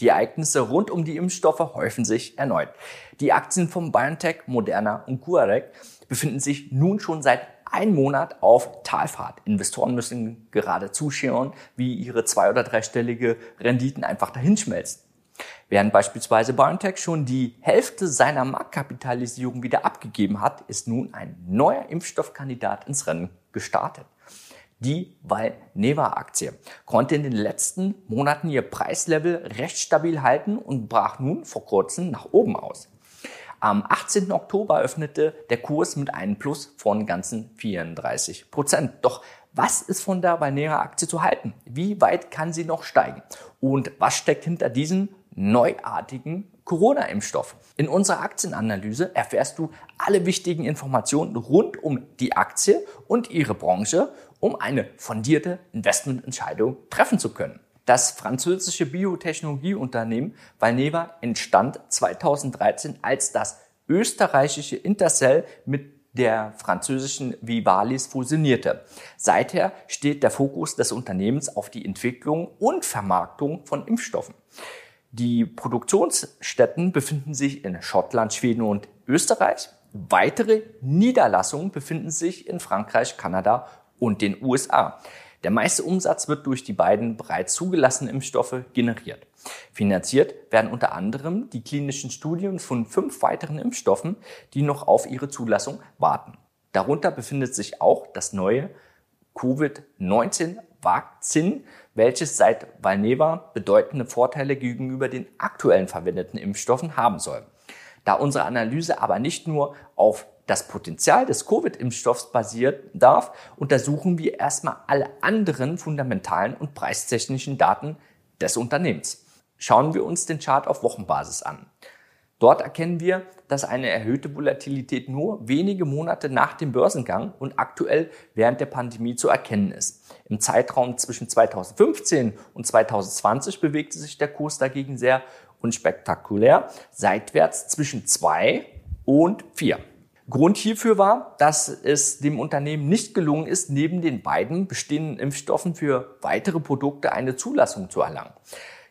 Die Ereignisse rund um die Impfstoffe häufen sich erneut. Die Aktien von BioNTech, Moderna und CureVac befinden sich nun schon seit einem Monat auf Talfahrt. Investoren müssen gerade zuschauen, wie ihre zwei- oder dreistellige Renditen einfach dahinschmelzen. Während beispielsweise BioNTech schon die Hälfte seiner Marktkapitalisierung wieder abgegeben hat, ist nun ein neuer Impfstoffkandidat ins Rennen gestartet. Die Valneva-Aktie konnte in den letzten Monaten ihr Preislevel recht stabil halten und brach nun vor kurzem nach oben aus. Am 18. Oktober öffnete der Kurs mit einem Plus von ganzen 34 Prozent. Doch was ist von der Valneva-Aktie zu halten? Wie weit kann sie noch steigen? Und was steckt hinter diesem neuartigen Corona-Impfstoff. In unserer Aktienanalyse erfährst du alle wichtigen Informationen rund um die Aktie und ihre Branche, um eine fundierte Investmententscheidung treffen zu können. Das französische Biotechnologieunternehmen Valneva entstand 2013 als das österreichische Intercell mit der französischen Vivalis fusionierte. Seither steht der Fokus des Unternehmens auf die Entwicklung und Vermarktung von Impfstoffen. Die Produktionsstätten befinden sich in Schottland, Schweden und Österreich. Weitere Niederlassungen befinden sich in Frankreich, Kanada und den USA. Der meiste Umsatz wird durch die beiden bereits zugelassenen Impfstoffe generiert. Finanziert werden unter anderem die klinischen Studien von fünf weiteren Impfstoffen, die noch auf ihre Zulassung warten. Darunter befindet sich auch das neue Covid-19-Vakzin, welches seit Valneva bedeutende Vorteile gegenüber den aktuellen verwendeten Impfstoffen haben soll. Da unsere Analyse aber nicht nur auf das Potenzial des Covid-Impfstoffs basiert darf, untersuchen wir erstmal alle anderen fundamentalen und preistechnischen Daten des Unternehmens. Schauen wir uns den Chart auf Wochenbasis an. Dort erkennen wir, dass eine erhöhte Volatilität nur wenige Monate nach dem Börsengang und aktuell während der Pandemie zu erkennen ist. Im Zeitraum zwischen 2015 und 2020 bewegte sich der Kurs dagegen sehr unspektakulär seitwärts zwischen zwei und vier. Grund hierfür war, dass es dem Unternehmen nicht gelungen ist, neben den beiden bestehenden Impfstoffen für weitere Produkte eine Zulassung zu erlangen.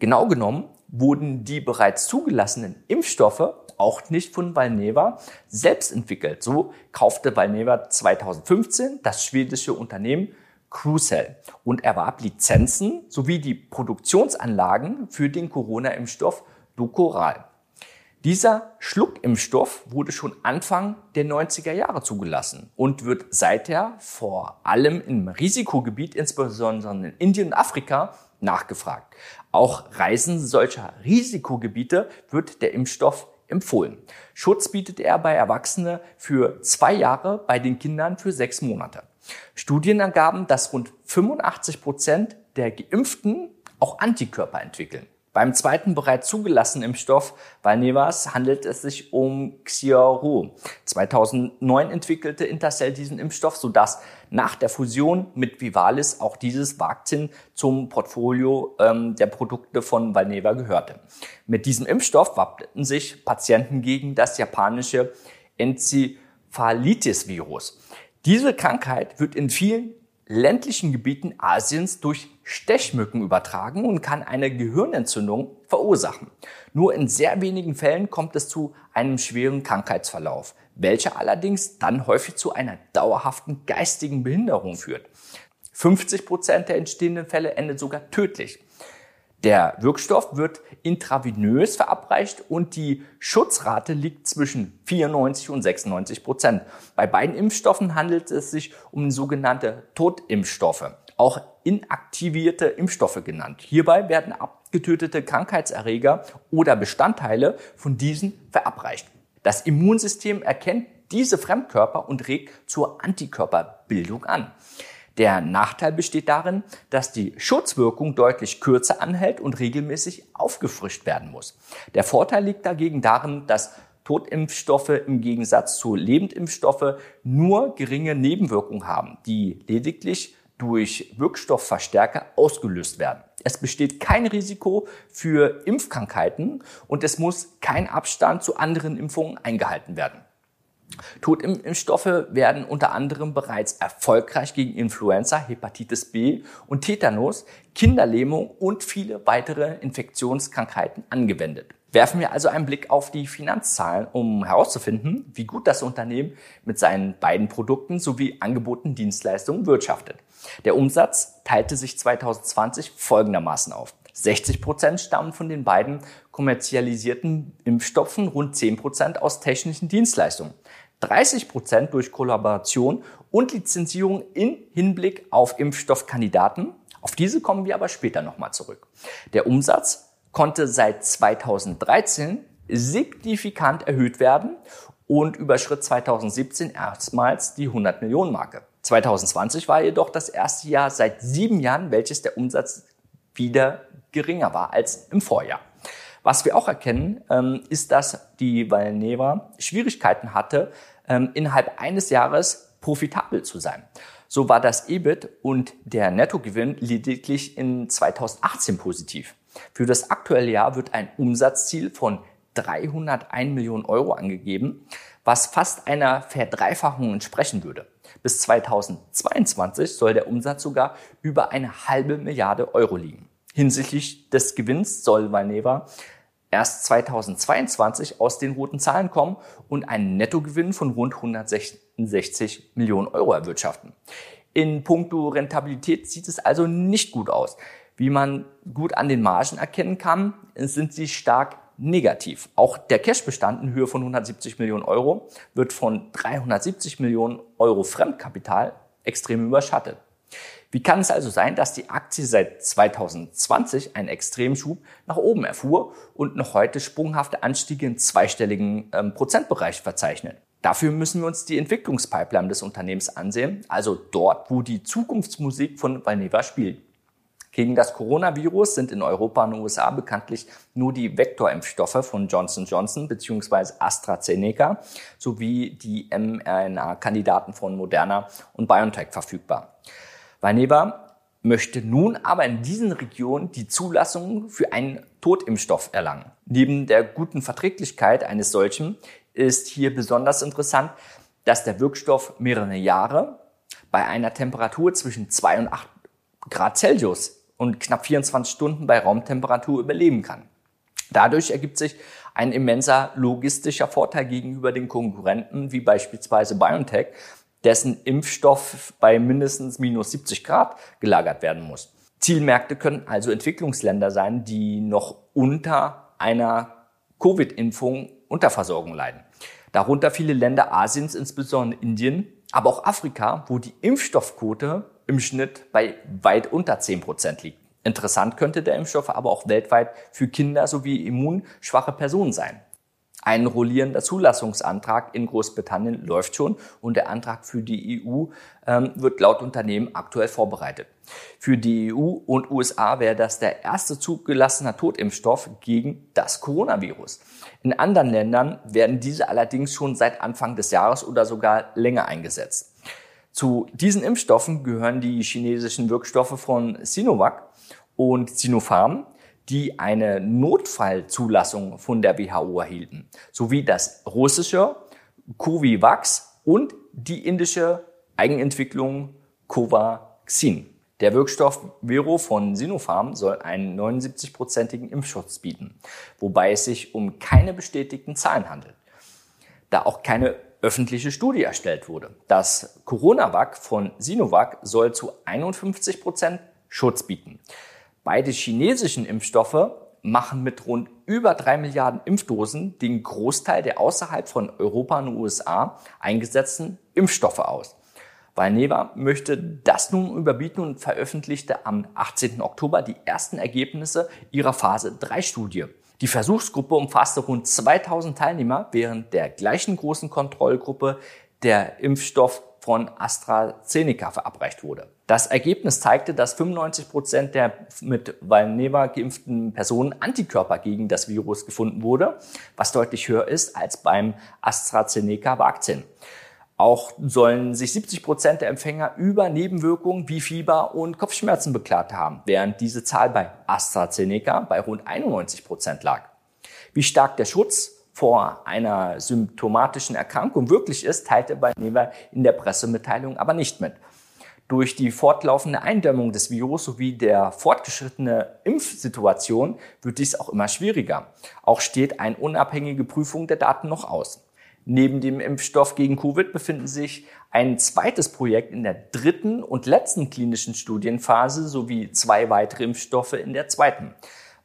Genau genommen wurden die bereits zugelassenen Impfstoffe auch nicht von Valneva selbst entwickelt. So kaufte Valneva 2015 das schwedische Unternehmen Crucell und erwarb Lizenzen sowie die Produktionsanlagen für den Corona-Impfstoff Ducoral. Dieser Schluckimpfstoff wurde schon Anfang der 90er Jahre zugelassen und wird seither vor allem im Risikogebiet, insbesondere in Indien und Afrika, nachgefragt. Auch Reisen solcher Risikogebiete wird der Impfstoff empfohlen. Schutz bietet er bei Erwachsenen für zwei Jahre, bei den Kindern für sechs Monate. Studien ergaben, dass rund 85 Prozent der Geimpften auch Antikörper entwickeln. Beim zweiten bereits zugelassenen Impfstoff Valnevas handelt es sich um Xiaoru. 2009 entwickelte Intercell diesen Impfstoff, sodass nach der Fusion mit Vivalis auch dieses Vakzin zum Portfolio ähm, der Produkte von Valneva gehörte. Mit diesem Impfstoff wappneten sich Patienten gegen das japanische Enzephalitis-Virus. Diese Krankheit wird in vielen ländlichen Gebieten Asiens durch Stechmücken übertragen und kann eine Gehirnentzündung verursachen. Nur in sehr wenigen Fällen kommt es zu einem schweren Krankheitsverlauf, welcher allerdings dann häufig zu einer dauerhaften geistigen Behinderung führt. 50 Prozent der entstehenden Fälle endet sogar tödlich. Der Wirkstoff wird intravenös verabreicht und die Schutzrate liegt zwischen 94 und 96 Prozent. Bei beiden Impfstoffen handelt es sich um sogenannte Totimpfstoffe, auch inaktivierte Impfstoffe genannt. Hierbei werden abgetötete Krankheitserreger oder Bestandteile von diesen verabreicht. Das Immunsystem erkennt diese Fremdkörper und regt zur Antikörperbildung an. Der Nachteil besteht darin, dass die Schutzwirkung deutlich kürzer anhält und regelmäßig aufgefrischt werden muss. Der Vorteil liegt dagegen darin, dass Totimpfstoffe im Gegensatz zu Lebendimpfstoffe nur geringe Nebenwirkungen haben, die lediglich durch Wirkstoffverstärker ausgelöst werden. Es besteht kein Risiko für Impfkrankheiten und es muss kein Abstand zu anderen Impfungen eingehalten werden. Totimpfstoffe werden unter anderem bereits erfolgreich gegen Influenza, Hepatitis B und Tetanus, Kinderlähmung und viele weitere Infektionskrankheiten angewendet. Werfen wir also einen Blick auf die Finanzzahlen, um herauszufinden, wie gut das Unternehmen mit seinen beiden Produkten sowie angebotenen Dienstleistungen wirtschaftet. Der Umsatz teilte sich 2020 folgendermaßen auf. 60 Prozent stammen von den beiden kommerzialisierten Impfstoffen, rund 10 Prozent aus technischen Dienstleistungen. 30 Prozent durch Kollaboration und Lizenzierung in Hinblick auf Impfstoffkandidaten. Auf diese kommen wir aber später nochmal zurück. Der Umsatz konnte seit 2013 signifikant erhöht werden und überschritt 2017 erstmals die 100 Millionen Marke. 2020 war jedoch das erste Jahr seit sieben Jahren, welches der Umsatz wieder geringer war als im Vorjahr. Was wir auch erkennen, ähm, ist, dass die Valneva Schwierigkeiten hatte, ähm, innerhalb eines Jahres profitabel zu sein. So war das EBIT und der Nettogewinn lediglich in 2018 positiv. Für das aktuelle Jahr wird ein Umsatzziel von 301 Millionen Euro angegeben, was fast einer Verdreifachung entsprechen würde. Bis 2022 soll der Umsatz sogar über eine halbe Milliarde Euro liegen. Hinsichtlich des Gewinns soll Valneva erst 2022 aus den roten Zahlen kommen und einen Nettogewinn von rund 166 Millionen Euro erwirtschaften. In puncto Rentabilität sieht es also nicht gut aus. Wie man gut an den Margen erkennen kann, sind sie stark negativ. Auch der Cashbestand in Höhe von 170 Millionen Euro wird von 370 Millionen Euro Fremdkapital extrem überschattet. Wie kann es also sein, dass die Aktie seit 2020 einen Extremschub nach oben erfuhr und noch heute sprunghafte Anstiege im zweistelligen ähm, Prozentbereich verzeichnet? Dafür müssen wir uns die Entwicklungspipeline des Unternehmens ansehen, also dort, wo die Zukunftsmusik von Valneva spielt. Gegen das Coronavirus sind in Europa und USA bekanntlich nur die Vektorimpfstoffe von Johnson Johnson bzw. AstraZeneca sowie die mRNA-Kandidaten von Moderna und BioNTech verfügbar. Valneva möchte nun aber in diesen Regionen die Zulassung für einen Totimpfstoff erlangen. Neben der guten Verträglichkeit eines solchen ist hier besonders interessant, dass der Wirkstoff mehrere Jahre bei einer Temperatur zwischen 2 und 8 Grad Celsius und knapp 24 Stunden bei Raumtemperatur überleben kann. Dadurch ergibt sich ein immenser logistischer Vorteil gegenüber den Konkurrenten wie beispielsweise BioNTech, dessen Impfstoff bei mindestens minus 70 Grad gelagert werden muss. Zielmärkte können also Entwicklungsländer sein, die noch unter einer Covid-Impfung Unterversorgung leiden. Darunter viele Länder Asiens, insbesondere Indien, aber auch Afrika, wo die Impfstoffquote im Schnitt bei weit unter 10 Prozent liegt. Interessant könnte der Impfstoff aber auch weltweit für Kinder sowie immunschwache Personen sein. Ein rollierender Zulassungsantrag in Großbritannien läuft schon und der Antrag für die EU ähm, wird laut Unternehmen aktuell vorbereitet. Für die EU und USA wäre das der erste zugelassene Totimpfstoff gegen das Coronavirus. In anderen Ländern werden diese allerdings schon seit Anfang des Jahres oder sogar länger eingesetzt. Zu diesen Impfstoffen gehören die chinesischen Wirkstoffe von Sinovac und Sinopharm die eine Notfallzulassung von der WHO erhielten, sowie das russische Covivax und die indische Eigenentwicklung Covaxin. Der Wirkstoff Vero von Sinopharm soll einen 79-prozentigen Impfschutz bieten, wobei es sich um keine bestätigten Zahlen handelt, da auch keine öffentliche Studie erstellt wurde. Das Coronavac von Sinovac soll zu 51 Prozent Schutz bieten. Beide chinesischen Impfstoffe machen mit rund über drei Milliarden Impfdosen den Großteil der außerhalb von Europa und USA eingesetzten Impfstoffe aus. Valneva möchte das nun überbieten und veröffentlichte am 18. Oktober die ersten Ergebnisse ihrer Phase 3 Studie. Die Versuchsgruppe umfasste rund 2000 Teilnehmer, während der gleichen großen Kontrollgruppe der Impfstoff von AstraZeneca verabreicht wurde. Das Ergebnis zeigte, dass 95 Prozent der mit Valneva geimpften Personen Antikörper gegen das Virus gefunden wurde, was deutlich höher ist als beim AstraZeneca-Vakzin. Auch sollen sich 70 Prozent der Empfänger über Nebenwirkungen wie Fieber und Kopfschmerzen beklagt haben, während diese Zahl bei AstraZeneca bei rund 91 Prozent lag. Wie stark der Schutz vor einer symptomatischen Erkrankung wirklich ist, teilte Valneva in der Pressemitteilung aber nicht mit. Durch die fortlaufende Eindämmung des Virus sowie der fortgeschrittene Impfsituation wird dies auch immer schwieriger. Auch steht eine unabhängige Prüfung der Daten noch aus. Neben dem Impfstoff gegen Covid befinden sich ein zweites Projekt in der dritten und letzten klinischen Studienphase sowie zwei weitere Impfstoffe in der zweiten.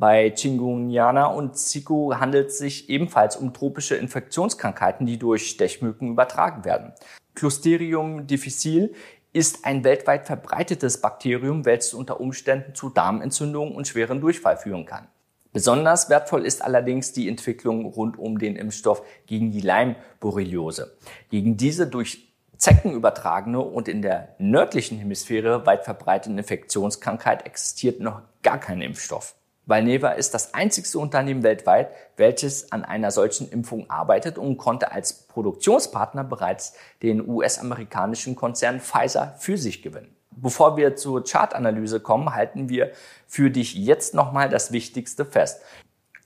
Bei Chikungunya und Zika handelt es sich ebenfalls um tropische Infektionskrankheiten, die durch Stechmücken übertragen werden. Clostridium difficile ist ein weltweit verbreitetes Bakterium, welches unter Umständen zu Darmentzündungen und schweren Durchfall führen kann. Besonders wertvoll ist allerdings die Entwicklung rund um den Impfstoff gegen die Leimborreliose. Gegen diese durch Zecken übertragene und in der nördlichen Hemisphäre weit verbreitete Infektionskrankheit existiert noch gar kein Impfstoff. Valneva ist das einzigste Unternehmen weltweit, welches an einer solchen Impfung arbeitet und konnte als Produktionspartner bereits den US-amerikanischen Konzern Pfizer für sich gewinnen. Bevor wir zur Chartanalyse kommen, halten wir für dich jetzt nochmal das Wichtigste fest.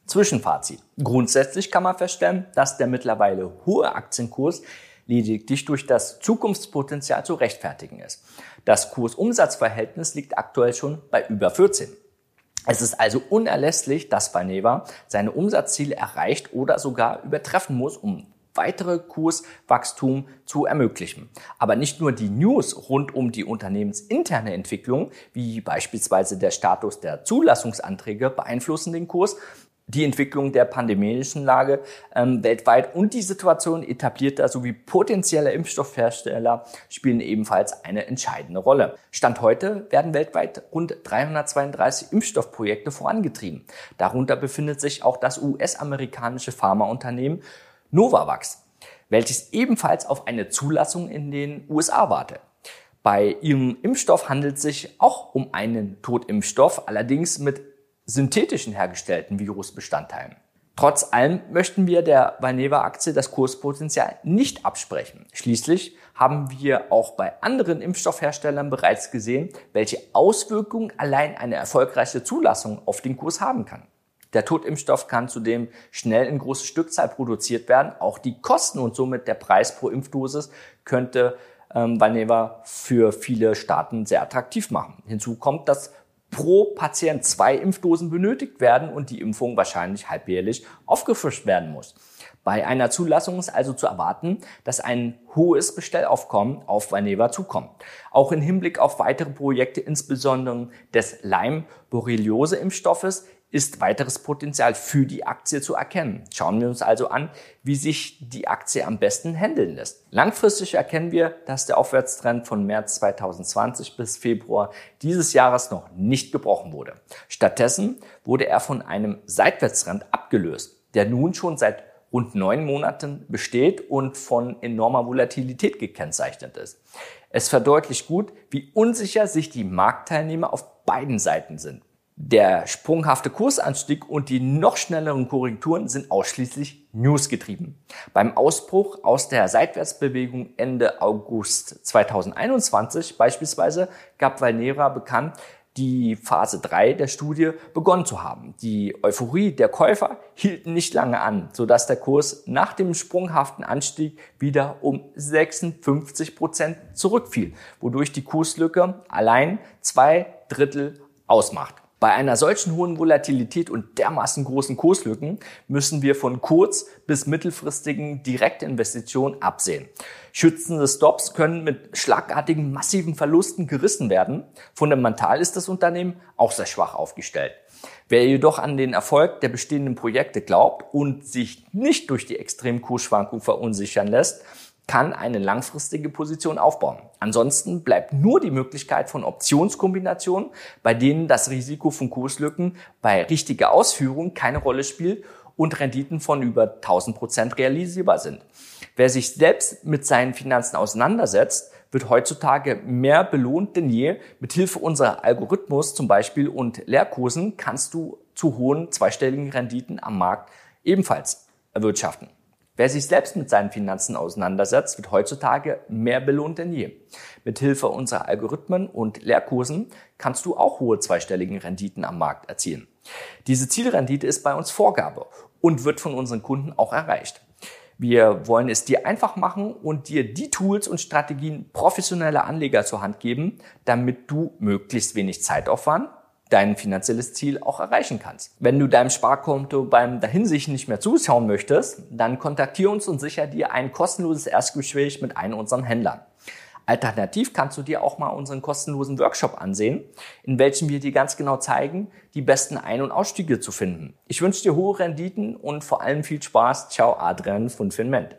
Zwischenfazit. Grundsätzlich kann man feststellen, dass der mittlerweile hohe Aktienkurs lediglich durch das Zukunftspotenzial zu rechtfertigen ist. Das Kursumsatzverhältnis liegt aktuell schon bei über 14. Es ist also unerlässlich, dass Valneva seine Umsatzziele erreicht oder sogar übertreffen muss, um weitere Kurswachstum zu ermöglichen. Aber nicht nur die News rund um die unternehmensinterne Entwicklung, wie beispielsweise der Status der Zulassungsanträge, beeinflussen den Kurs, die Entwicklung der pandemischen Lage ähm, weltweit und die Situation etablierter sowie potenzieller Impfstoffhersteller spielen ebenfalls eine entscheidende Rolle. Stand heute werden weltweit rund 332 Impfstoffprojekte vorangetrieben. Darunter befindet sich auch das US-amerikanische Pharmaunternehmen Novavax, welches ebenfalls auf eine Zulassung in den USA wartet. Bei ihrem Impfstoff handelt es sich auch um einen Totimpfstoff, allerdings mit synthetischen hergestellten Virusbestandteilen. Trotz allem möchten wir der Valneva-Aktie das Kurspotenzial nicht absprechen. Schließlich haben wir auch bei anderen Impfstoffherstellern bereits gesehen, welche Auswirkungen allein eine erfolgreiche Zulassung auf den Kurs haben kann. Der Totimpfstoff kann zudem schnell in große Stückzahl produziert werden. Auch die Kosten und somit der Preis pro Impfdosis könnte ähm, Valneva für viele Staaten sehr attraktiv machen. Hinzu kommt, dass pro Patient zwei Impfdosen benötigt werden und die Impfung wahrscheinlich halbjährlich aufgefrischt werden muss. Bei einer Zulassung ist also zu erwarten, dass ein hohes Bestellaufkommen auf Valneva zukommt. Auch im Hinblick auf weitere Projekte, insbesondere des Lyme-Borreliose-Impfstoffes, ist weiteres Potenzial für die Aktie zu erkennen. Schauen wir uns also an, wie sich die Aktie am besten handeln lässt. Langfristig erkennen wir, dass der Aufwärtstrend von März 2020 bis Februar dieses Jahres noch nicht gebrochen wurde. Stattdessen wurde er von einem Seitwärtstrend abgelöst, der nun schon seit rund neun Monaten besteht und von enormer Volatilität gekennzeichnet ist. Es verdeutlicht gut, wie unsicher sich die Marktteilnehmer auf beiden Seiten sind. Der sprunghafte Kursanstieg und die noch schnelleren Korrekturen sind ausschließlich newsgetrieben. Beim Ausbruch aus der Seitwärtsbewegung Ende August 2021 beispielsweise gab Valnera bekannt, die Phase 3 der Studie begonnen zu haben. Die Euphorie der Käufer hielt nicht lange an, sodass der Kurs nach dem sprunghaften Anstieg wieder um 56 Prozent zurückfiel, wodurch die Kurslücke allein zwei Drittel ausmacht. Bei einer solchen hohen Volatilität und dermaßen großen Kurslücken müssen wir von kurz- bis mittelfristigen Direktinvestitionen absehen. Schützende Stops können mit schlagartigen massiven Verlusten gerissen werden. Fundamental ist das Unternehmen auch sehr schwach aufgestellt. Wer jedoch an den Erfolg der bestehenden Projekte glaubt und sich nicht durch die extremen Kursschwankungen verunsichern lässt, kann eine langfristige Position aufbauen. Ansonsten bleibt nur die Möglichkeit von Optionskombinationen, bei denen das Risiko von Kurslücken bei richtiger Ausführung keine Rolle spielt und Renditen von über 1000 Prozent realisierbar sind. Wer sich selbst mit seinen Finanzen auseinandersetzt, wird heutzutage mehr belohnt denn je. Mit Hilfe unserer Algorithmus zum Beispiel und Lehrkursen kannst du zu hohen zweistelligen Renditen am Markt ebenfalls erwirtschaften. Wer sich selbst mit seinen Finanzen auseinandersetzt, wird heutzutage mehr belohnt denn je. Mit Hilfe unserer Algorithmen und Lehrkursen kannst du auch hohe zweistelligen Renditen am Markt erzielen. Diese Zielrendite ist bei uns Vorgabe und wird von unseren Kunden auch erreicht. Wir wollen es dir einfach machen und dir die Tools und Strategien professioneller Anleger zur Hand geben, damit du möglichst wenig Zeitaufwand dein finanzielles Ziel auch erreichen kannst. Wenn du deinem Sparkonto beim Dahinsichten nicht mehr zuschauen möchtest, dann kontaktiere uns und sicher dir ein kostenloses Erstgespräch mit einem unserer Händlern. Alternativ kannst du dir auch mal unseren kostenlosen Workshop ansehen, in welchem wir dir ganz genau zeigen, die besten Ein- und Ausstiege zu finden. Ich wünsche dir hohe Renditen und vor allem viel Spaß. Ciao, Adrian von Finment.